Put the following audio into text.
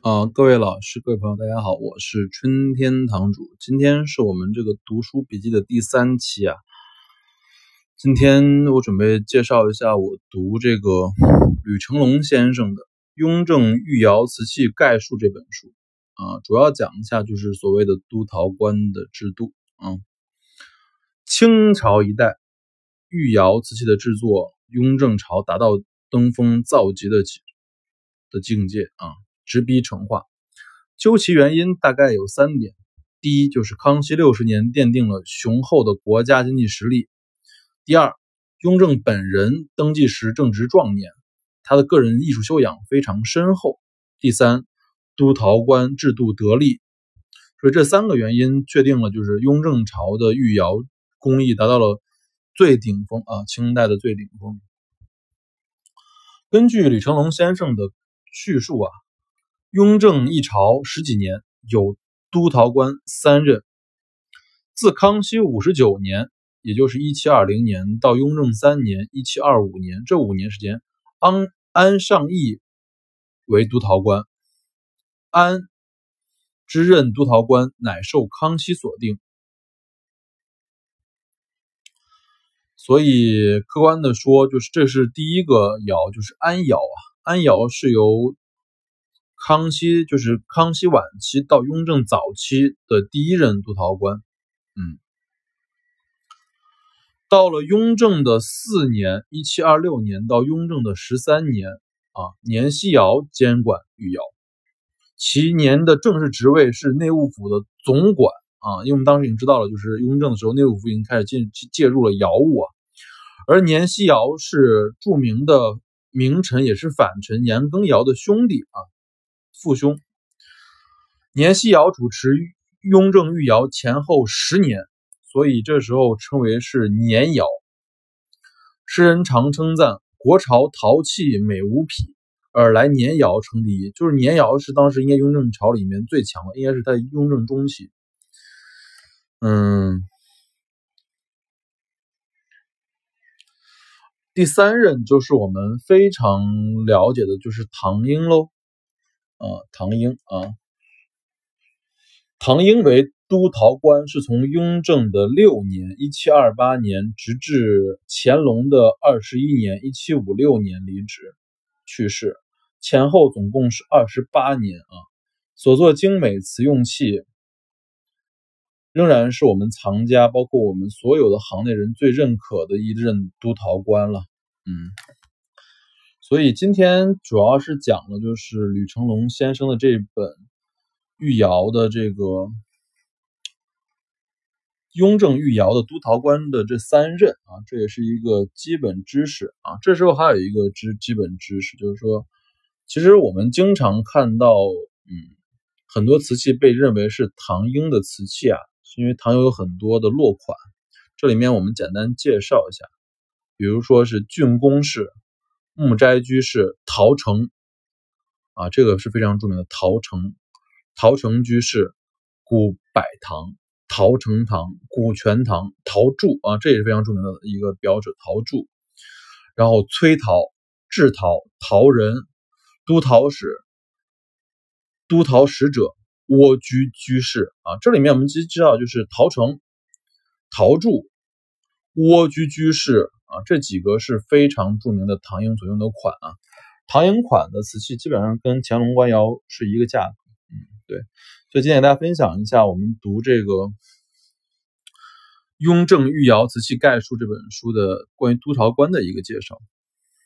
啊，各位老师、各位朋友，大家好，我是春天堂主。今天是我们这个读书笔记的第三期啊。今天我准备介绍一下我读这个吕成龙先生的《雍正御窑瓷器概述》这本书啊，主要讲一下就是所谓的督陶官的制度啊。清朝一代御窑瓷器的制作，雍正朝达到登峰造极的的境界啊。直逼成化，究其原因，大概有三点：第一，就是康熙六十年奠定了雄厚的国家经济实力；第二，雍正本人登基时正值壮年，他的个人艺术修养非常深厚；第三，督陶官制度得力。所以这三个原因确定了，就是雍正朝的御窑工艺达到了最顶峰啊，清代的最顶峰。根据李成龙先生的叙述啊。雍正一朝十几年，有督陶官三任。自康熙五十九年，也就是一七二零年，到雍正三年一七二五年，这五年时间，安安尚义为督陶官。安之任督陶官，乃受康熙所定。所以客观的说，就是这是第一个窑，就是安窑啊。安窑是由。康熙就是康熙晚期到雍正早期的第一任督陶官，嗯，到了雍正的四年（一七二六年）到雍正的十三年，啊，年希尧监管御窑，其年的正式职位是内务府的总管，啊，因为我们当时已经知道了，就是雍正的时候，内务府已经开始进介入了窑务啊，而年希尧是著名的名臣，也是反臣年羹尧的兄弟啊。父兄年希尧主持雍正御窑前后十年，所以这时候称为是年窑。诗人常称赞国朝陶器美无匹，而来年窑称第一。就是年窑是当时应该雍正朝里面最强的，应该是在雍正中期。嗯，第三任就是我们非常了解的，就是唐英喽。啊，唐英啊，唐英为督陶官，是从雍正的六年（一七二八年）直至乾隆的二十一年（一七五六年）离职去世，前后总共是二十八年啊。所作精美瓷用器，仍然是我们藏家，包括我们所有的行内人最认可的一任督陶官了。嗯。所以今天主要是讲的，就是吕成龙先生的这本御窑的这个雍正御窑的督陶官的这三任啊，这也是一个基本知识啊。这时候还有一个知基本知识，就是说，其实我们经常看到，嗯，很多瓷器被认为是唐英的瓷器啊，是因为唐有很多的落款。这里面我们简单介绍一下，比如说是竣工式。木斋居士陶成啊，这个是非常著名的陶成，陶成居士古柏堂、陶成堂、古泉堂、陶铸啊，这也是非常著名的一个标志。陶铸，然后崔陶、制陶、陶人、都陶使、都陶使者、蜗居居士啊，这里面我们其实知道就是陶成、陶铸、蜗居居士。啊，这几个是非常著名的唐英所用的款啊，唐英款的瓷器基本上跟乾隆官窑是一个价格，嗯，对，所以今天给大家分享一下我们读这个《雍正御窑瓷器概述》这本书的关于督陶官的一个介绍。